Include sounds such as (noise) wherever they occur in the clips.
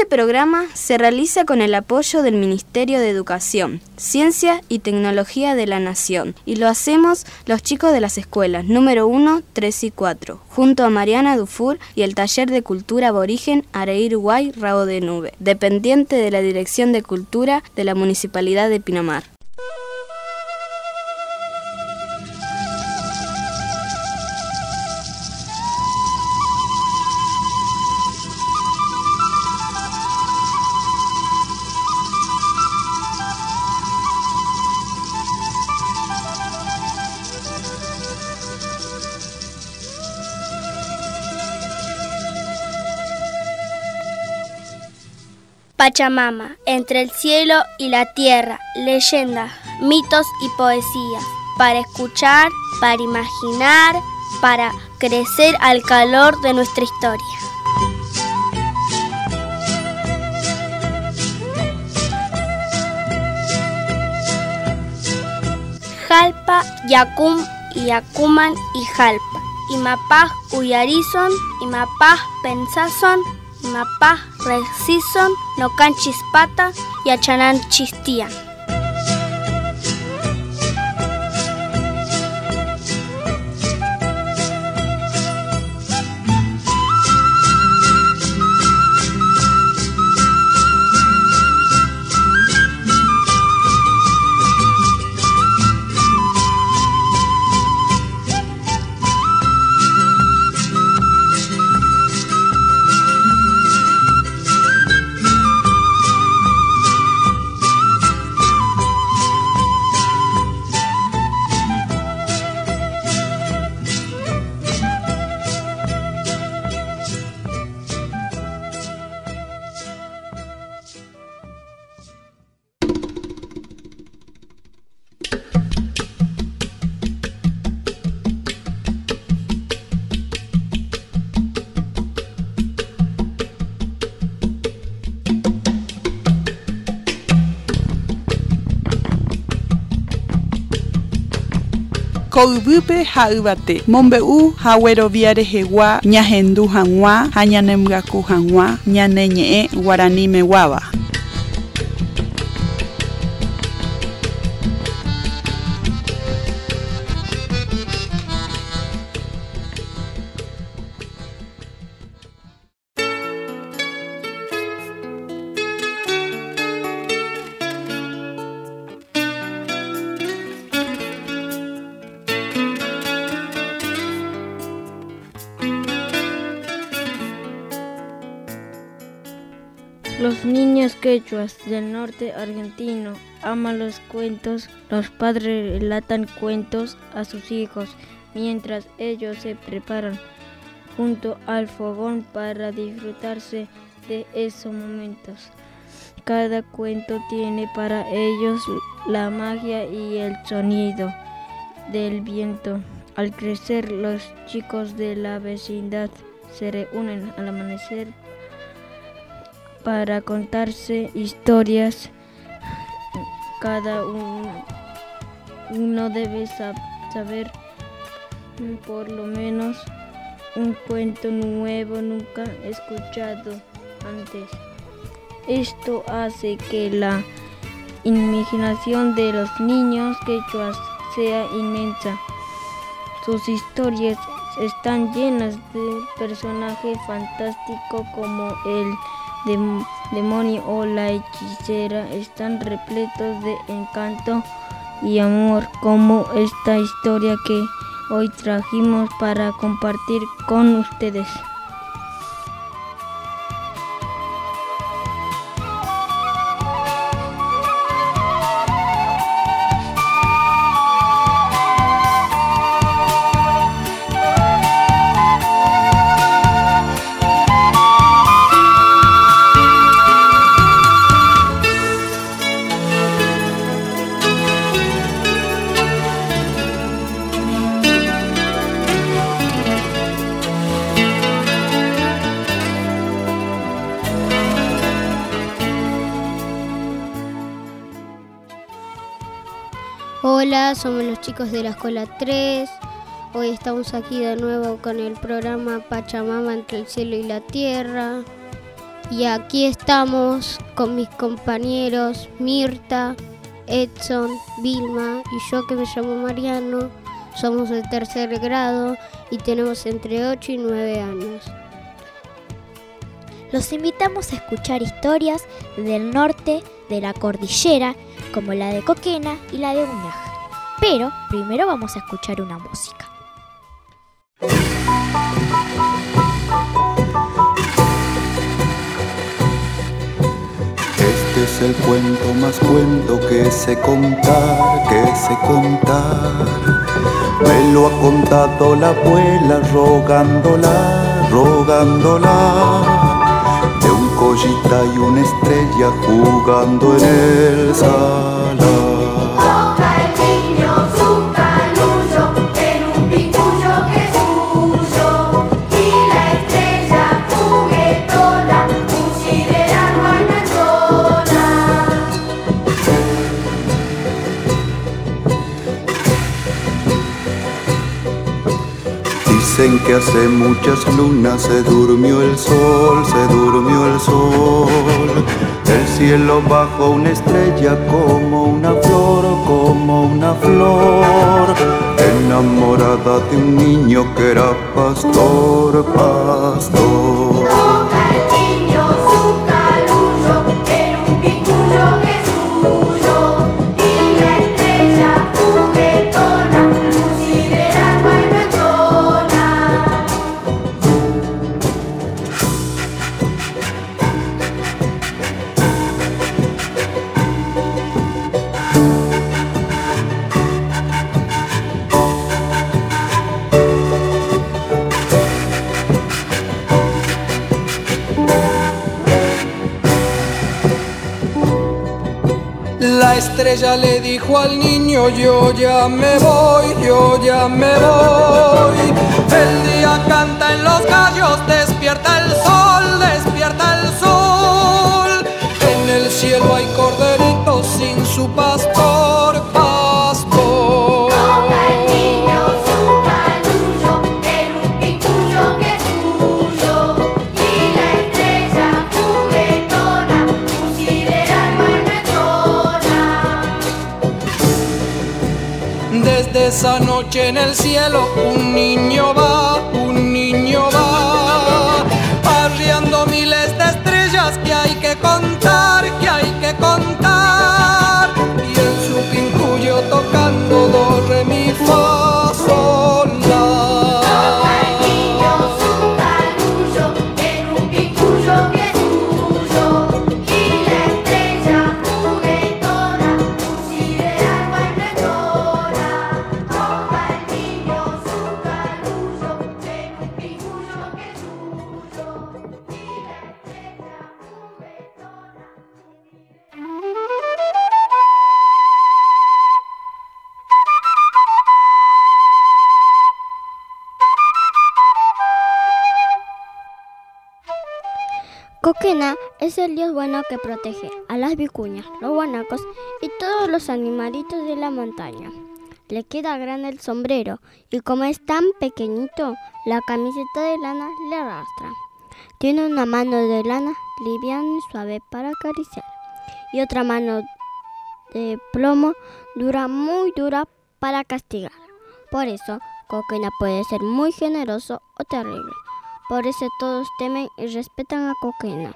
Este programa se realiza con el apoyo del Ministerio de Educación, Ciencia y Tecnología de la Nación y lo hacemos los chicos de las escuelas número 1, 3 y 4, junto a Mariana Dufour y el Taller de Cultura Aborigen Areir Guay Rabo de Nube, dependiente de la Dirección de Cultura de la Municipalidad de Pinamar. Pachamama, entre el cielo y la tierra, leyendas, mitos y poesías, para escuchar, para imaginar, para crecer al calor de nuestra historia. Jalpa, Yacum, Yacuman y Jalpa. Imapaj Uyarizon, Imapaj Pensazon, Mapa, Resison, Nocan Chispata y Achanan Chistian. Koyvýpe ha'yvate mombe'u hagueroviáre rehegua ñahendu hag̃ua ha ñanemyaku hag̃ua ñane. Los niños quechuas del norte argentino aman los cuentos. Los padres relatan cuentos a sus hijos mientras ellos se preparan junto al fogón para disfrutarse de esos momentos. Cada cuento tiene para ellos la magia y el sonido del viento. Al crecer, los chicos de la vecindad se reúnen al amanecer para contarse historias. Cada uno, debe saber por lo menos un cuento nuevo nunca escuchado antes. Esto hace que la imaginación de los niños quechuas sea inmensa. Sus historias están llenas de personajes fantásticos como el demonio o la hechicera están repletos de encanto y amor como esta historia que hoy trajimos para compartir con ustedes. Hola, somos los chicos de la escuela 3. Hoy estamos aquí de nuevo con el programa Pachamama entre el cielo y la tierra. Y aquí estamos con mis compañeros Mirta, Edson, Vilma y yo que me llamo Mariano. Somos de tercer grado y tenemos entre 8 y 9 años. Los invitamos a escuchar historias del norte de la cordillera, como la de Coquena y la de Uñaja. Pero primero vamos a escuchar una música. Este es el cuento más cuento que sé contar, que sé contar. Me lo ha contado la abuela rogándola, rogándola collita y una estrella jugando en el salón. Dicen que hace muchas lunas se durmió el sol, se durmió el sol. El cielo bajo una estrella como una flor, como una flor. Enamorada de un niño que era pastor, pastor. Estrella le dijo al niño, yo ya me voy, yo ya me voy. El día canta en los gallos, despierta el sol, esa noche en el cielo un niño va, un niño va, arriando miles de estrellas que hay que contar, Es el dios bueno que protege a las vicuñas, los guanacos y todos los animalitos de la montaña. Le queda grande el sombrero y como es tan pequeñito, la camiseta de lana le arrastra. Tiene una mano de lana liviana y suave para acariciar y otra mano de plomo dura muy dura para castigar. Por eso, Coquena puede ser muy generoso o terrible. Por eso todos temen y respetan a Coquena.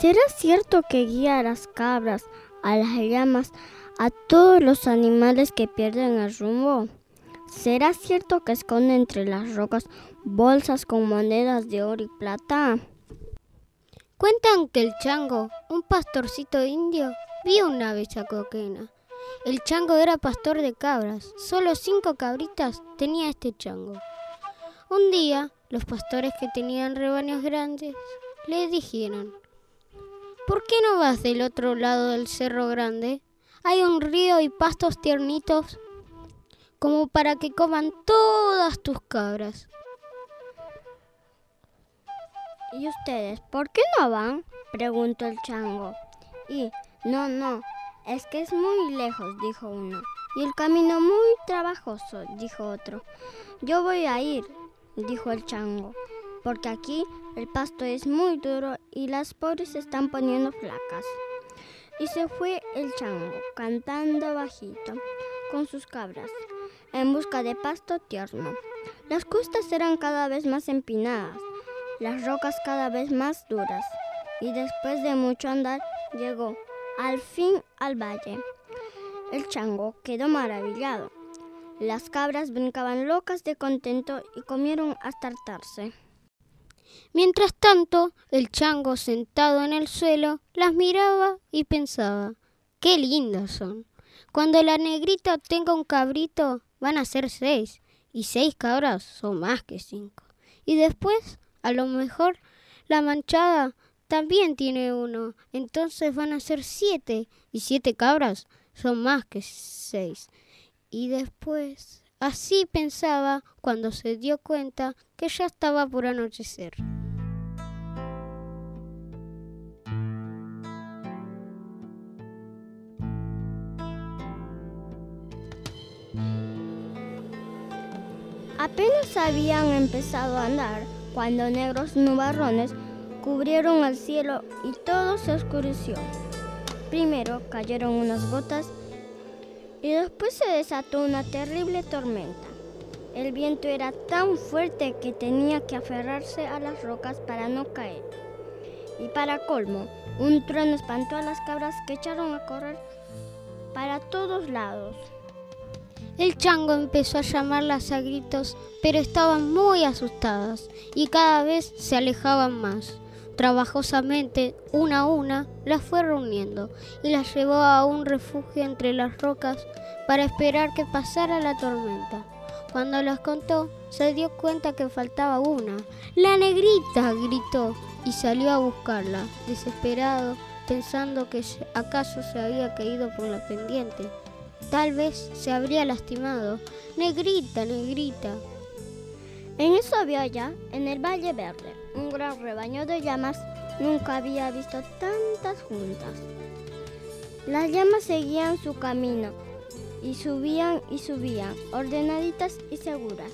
¿Será cierto que guía a las cabras, a las llamas, a todos los animales que pierden el rumbo? ¿Será cierto que esconde entre las rocas bolsas con monedas de oro y plata? Cuentan que el chango, un pastorcito indio, vio una vez a Coquena. El chango era pastor de cabras. Solo cinco cabritas tenía este chango. Un día, los pastores que tenían rebaños grandes le dijeron, ¿por qué no vas del otro lado del cerro grande? Hay un río y pastos tiernitos como para que coman todas tus cabras. ¿Y ustedes por qué no van? preguntó el chango. Y, no, no, es que es muy lejos, dijo uno. Y el camino muy trabajoso, dijo otro. Yo voy a ir, dijo el chango. Porque aquí el pasto es muy duro y las pobres se están poniendo flacas. Y se fue el chango cantando bajito con sus cabras en busca de pasto tierno. Las costas eran cada vez más empinadas, las rocas cada vez más duras y después de mucho andar llegó al fin al valle. El chango quedó maravillado. Las cabras brincaban locas de contento y comieron hasta hartarse. Mientras tanto, el chango sentado en el suelo las miraba y pensaba, qué lindas son. Cuando la negrita tenga un cabrito, van a ser seis, y seis cabras son más que cinco. Y después, a lo mejor, la manchada también tiene uno, entonces van a ser siete, y siete cabras son más que seis. Y después, así pensaba cuando se dio cuenta que ya estaba por anochecer. Apenas habían empezado a andar cuando negros nubarrones cubrieron el cielo y todo se oscureció. Primero cayeron unas gotas y después se desató una terrible tormenta. El viento era tan fuerte que tenía que aferrarse a las rocas para no caer. Y para colmo, un trueno espantó a las cabras que echaron a correr para todos lados. El chango empezó a llamarlas a gritos, pero estaban muy asustadas y cada vez se alejaban más. Trabajosamente, una a una, las fue reuniendo y las llevó a un refugio entre las rocas para esperar que pasara la tormenta. Cuando las contó, se dio cuenta que faltaba una. ¡La negrita! gritó y salió a buscarla, desesperado, pensando que acaso se había caído por la pendiente. Tal vez se habría lastimado. Negrita, negrita. En eso había allá, en el Valle Verde, un gran rebaño de llamas. Nunca había visto tantas juntas. Las llamas seguían su camino y subían y subían, ordenaditas y seguras,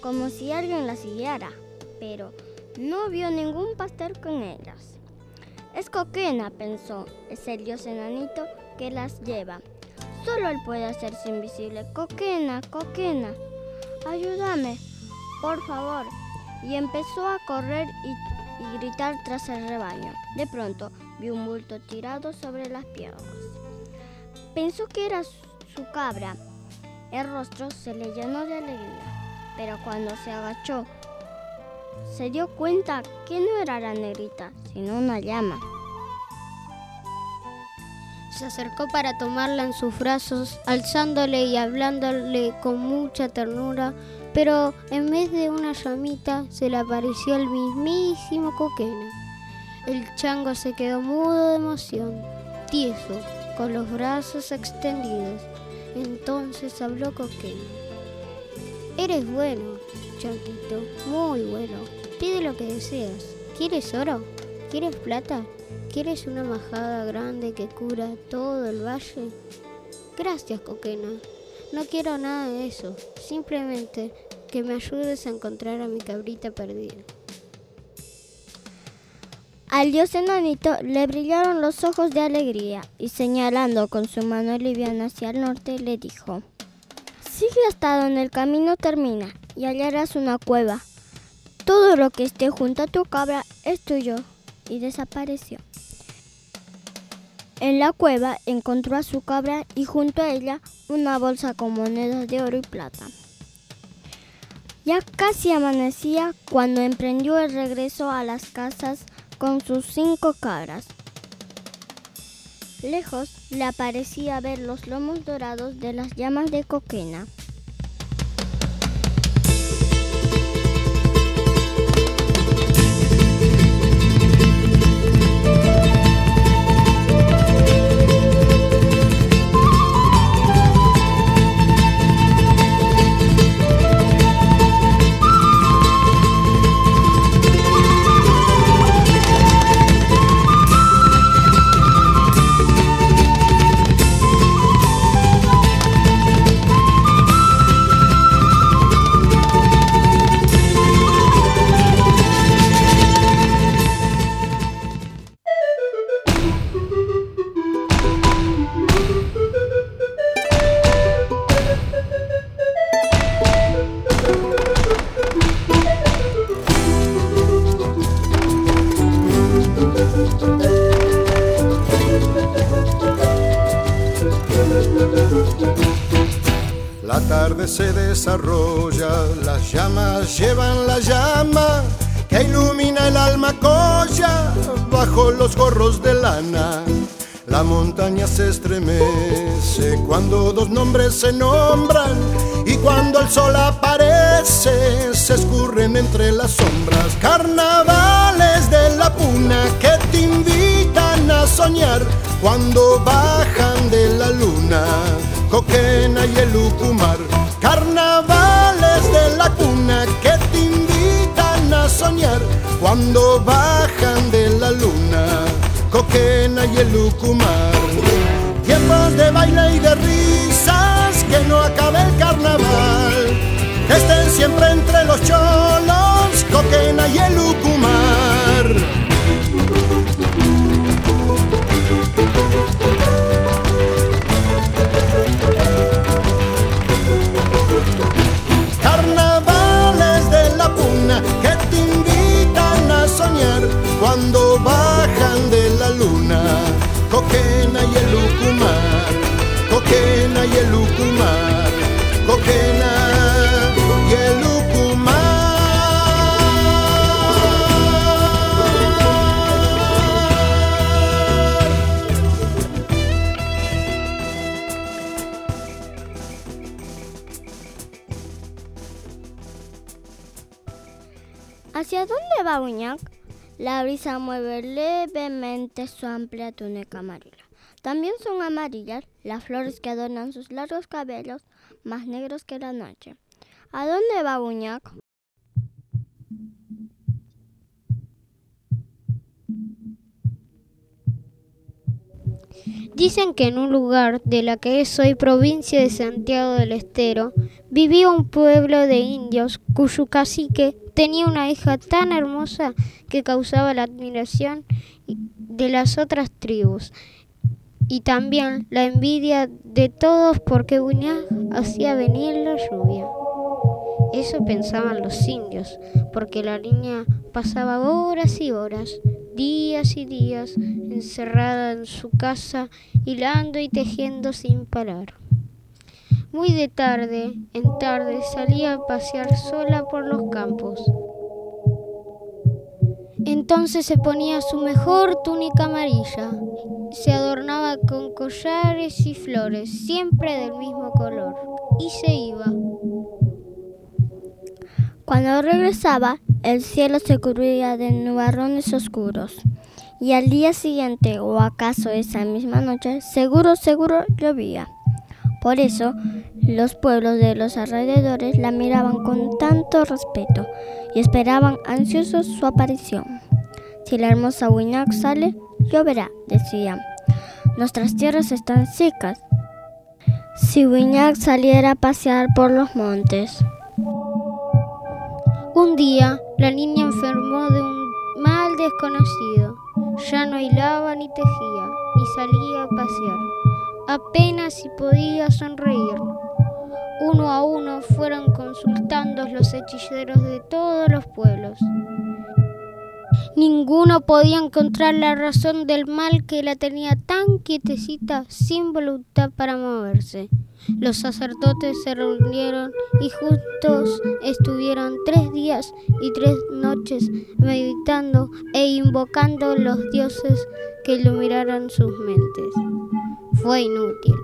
como si alguien las guiara, pero no vio ningún pastel con ellas. Es Coquena, pensó, es el dios enanito que las lleva. Solo él puede hacerse invisible. Coquena, Coquena, ayúdame, por favor. Y empezó a correr y, gritar tras el rebaño. De pronto vio un bulto tirado sobre las piedras. Pensó que era su cabra. El rostro se le llenó de alegría, pero cuando se agachó, se dio cuenta que no era la negrita, sino una llama. Se acercó para tomarla en sus brazos, alzándole y hablándole con mucha ternura, pero en vez de una llamita se le apareció el mismísimo Coquena. El chango se quedó mudo de emoción, tieso, con los brazos extendidos. Entonces habló Coquena. Eres bueno, chanquito, muy bueno. Pide lo que deseas. ¿Quieres oro? ¿Quieres plata? ¿Quieres una majada grande que cura todo el valle? Gracias, Coquena. No quiero nada de eso. Simplemente que me ayudes a encontrar a mi cabrita perdida. Al dios enanito le brillaron los ojos de alegría y señalando con su mano liviana hacia el norte le dijo, Sigue hasta donde el camino termina y hallarás una cueva. Todo lo que esté junto a tu cabra es tuyo. Y desapareció. En la cueva encontró a su cabra y junto a ella una bolsa con monedas de oro y plata. Ya casi amanecía cuando emprendió el regreso a las casas con sus cinco cabras. Lejos le aparecía ver los lomos dorados de las llamas de coquena. Bajo los gorros de lana. La montaña se estremece cuando dos nombres se nombran y cuando el sol aparece se escurren entre las sombras. Carnavales de la puna que te invitan a soñar cuando bajan de la luna, Coquena y el Ucumar. Carnavales de la cuna que te cuando bajan de la luna Coquena y el Lucumar. Tiempos de baile y de risas, que no acabe el carnaval. Que estén siempre entre La brisa mueve levemente su amplia túnica amarilla. También son amarillas las flores que adornan sus largos cabellos, más negros que la noche. ¿A dónde va Uñac? Dicen que en un lugar de la que es hoy provincia de Santiago del Estero vivía un pueblo de indios cuyo cacique tenía una hija tan hermosa que causaba la admiración de las otras tribus y también la envidia de todos porque Buñá hacía venir la lluvia. Eso pensaban los indios, porque la niña pasaba horas y horas, días y días, encerrada en su casa, hilando y tejiendo sin parar. Muy de tarde en tarde salía a pasear sola por los campos. Entonces se ponía su mejor túnica amarilla, se adornaba con collares y flores, siempre del mismo color, y se iba. Cuando regresaba, el cielo se cubría de nubarrones oscuros. Y al día siguiente, o acaso esa misma noche, seguro, seguro llovía. Por eso, los pueblos de los alrededores la miraban con tanto respeto y esperaban ansiosos su aparición. Si la hermosa Winac sale, lloverá, decían. Nuestras tierras están secas. Si Winac saliera a pasear por los montes. Un día, la niña enfermó de un mal desconocido. Ya no hilaba ni tejía, ni salía a pasear. Apenas si podía sonreír. Uno a uno fueron consultando los hechiceros de todos los pueblos. Ninguno podía encontrar la razón del mal que la tenía tan quietecita sin voluntad para moverse. Los sacerdotes se reunieron y juntos estuvieron tres días y tres noches meditando e invocando los dioses que iluminaran sus mentes. Fue inútil.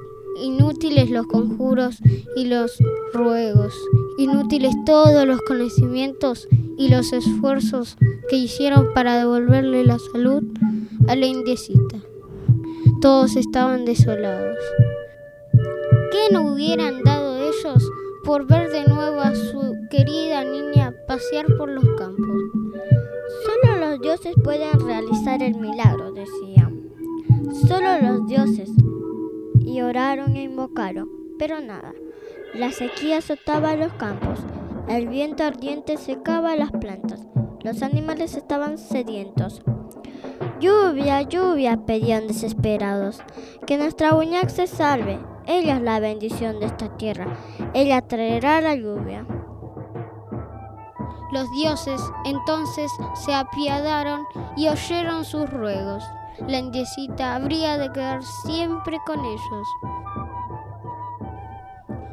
Inútiles los conjuros y los ruegos, inútiles todos los conocimientos y los esfuerzos que hicieron para devolverle la salud a la indiecita. Todos estaban desolados. ¿Qué no hubieran dado ellos por ver de nuevo a su querida niña pasear por los campos? Solo los dioses pueden realizar el milagro, decían. Solo los dioses. Y oraron e invocaron, pero nada. La sequía azotaba los campos, el viento ardiente secaba las plantas, los animales estaban sedientos. Lluvia, lluvia, pedían desesperados. Que nuestra Buñac se salve. Ella es la bendición de esta tierra. Ella traerá la lluvia. Los dioses entonces se apiadaron y oyeron sus ruegos. La indiecita habría de quedar siempre con ellos.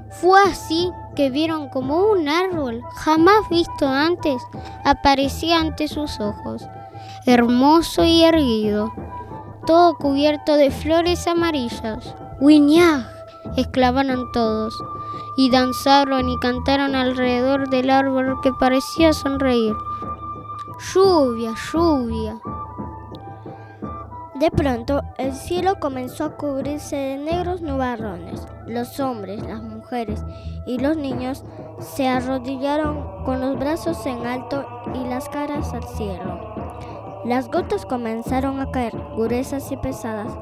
Fue así que vieron como un árbol jamás visto antes aparecía ante sus ojos, hermoso y erguido, todo cubierto de flores amarillas. ¡Wiñag! Exclamaron todos, y danzaron y cantaron alrededor del árbol que parecía sonreír. Lluvia, lluvia. De pronto, el cielo comenzó a cubrirse de negros nubarrones. Los hombres, las mujeres y los niños se arrodillaron con los brazos en alto y las caras al cielo. Las gotas comenzaron a caer, gruesas y pesadas,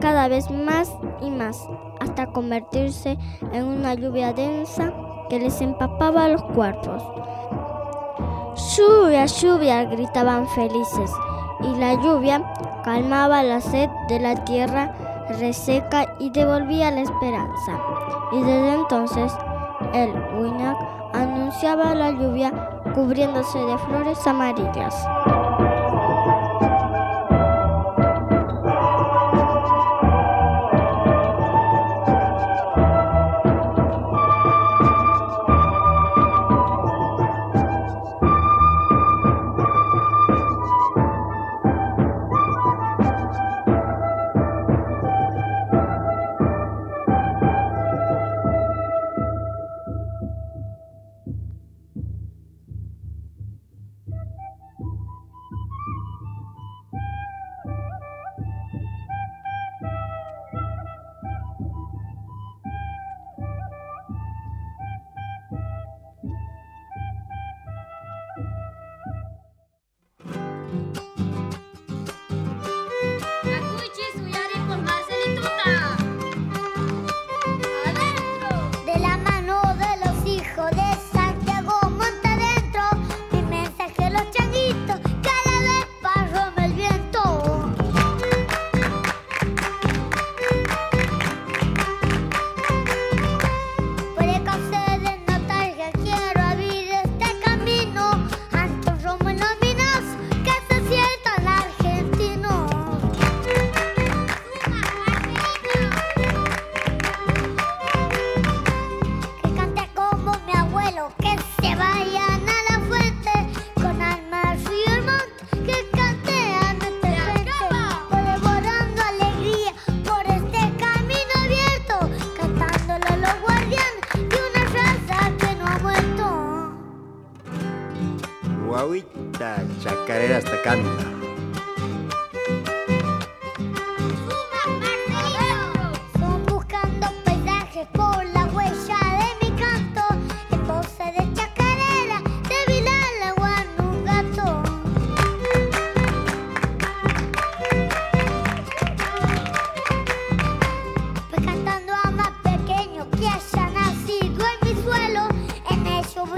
cada vez más y más, hasta convertirse en una lluvia densa que les empapaba los cuerpos. Lluvia, lluvia, gritaban felices, y la lluvia calmaba la sed de la tierra reseca y devolvía la esperanza. Y desde entonces el Winak anunciaba la lluvia cubriéndose de flores amarillas.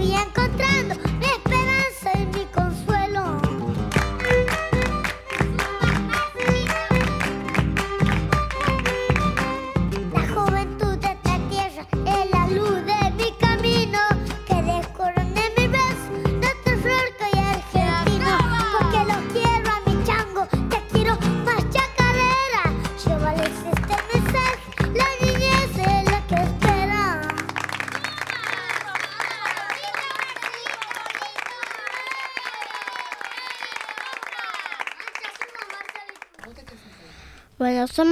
Bueno,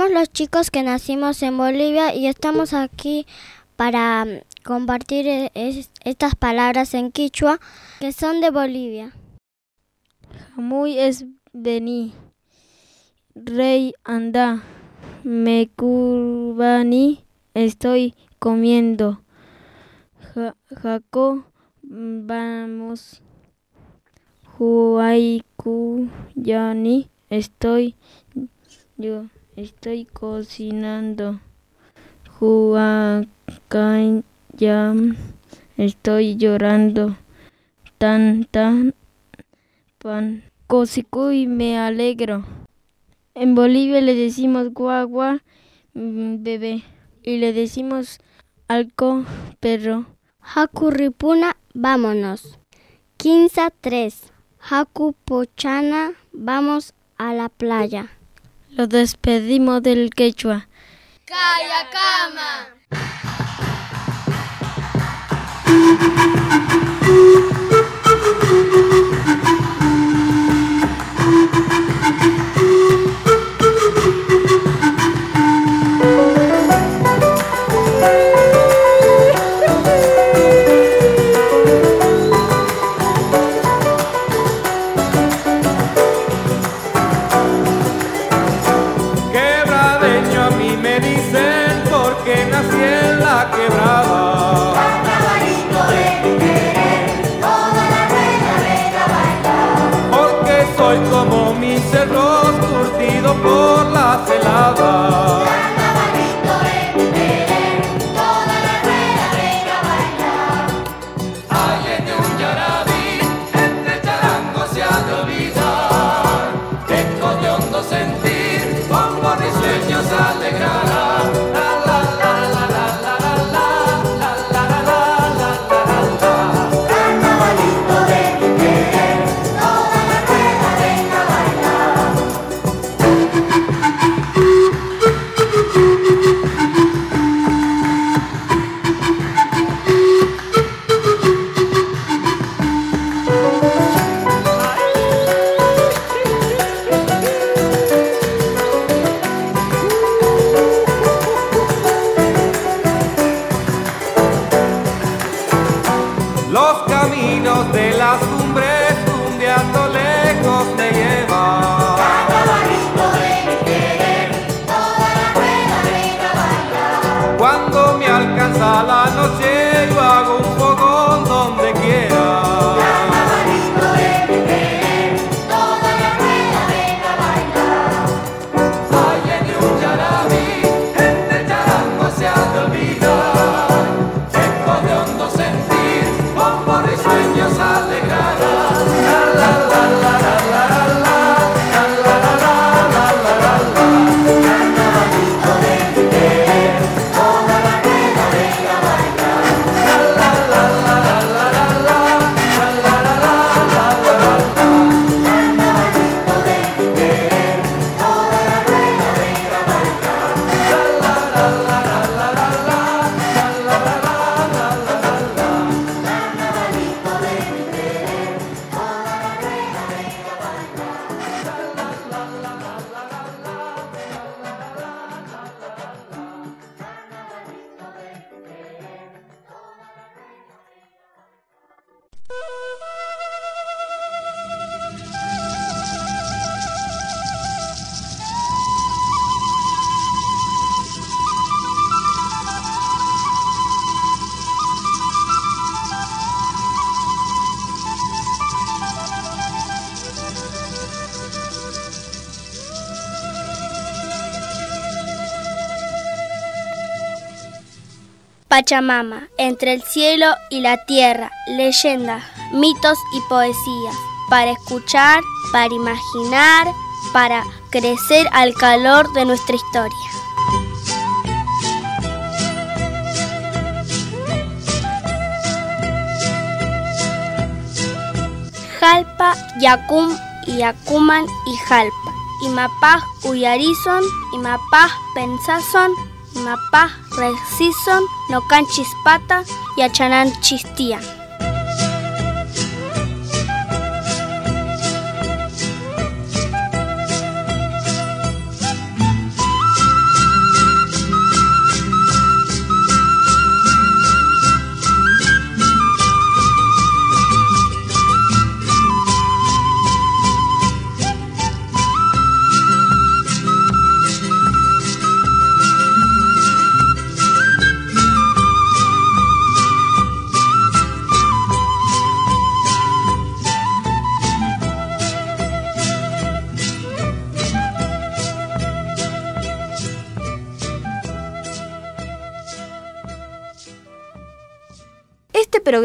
somos los chicos que nacimos en Bolivia y estamos aquí para mm, compartir e, estas palabras en quichua que son de Bolivia. Muy es vení, rey anda, me curvani, estoy comiendo. Jaco, vamos, huayku, yani, estoy yo. Estoy cocinando. ya Estoy llorando. Tan, tan. Pan. Cosico y me alegro. En Bolivia le decimos guagua, mm, bebé. Y le decimos alco, perro. Hakuripuna, vámonos. Quinza 3. Haku Pochana, vamos a la playa. Lo despedimos del quechua. ¡Calla cama! (laughs) Pachamama, entre el cielo y la tierra, leyendas, mitos y poesías, para escuchar, para imaginar, para crecer al calor de nuestra historia. Jalpa, Yacum y Yacuman y Jalpa. Imapaj Uyarizon, Imapaj Pensazon, Imapaj Resison, Nocan Chispata y Achanan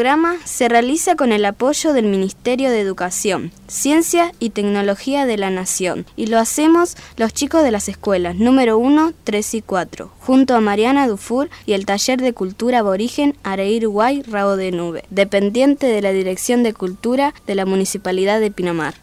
programa se realiza con el apoyo del Ministerio de Educación, Ciencia y Tecnología de la Nación y lo hacemos los chicos de las escuelas número 1, 3 y 4, junto a Mariana Dufour y el Taller de Cultura Aborigen Areir Guay Rabo de Nube, dependiente de la Dirección de Cultura de la Municipalidad de Pinamar.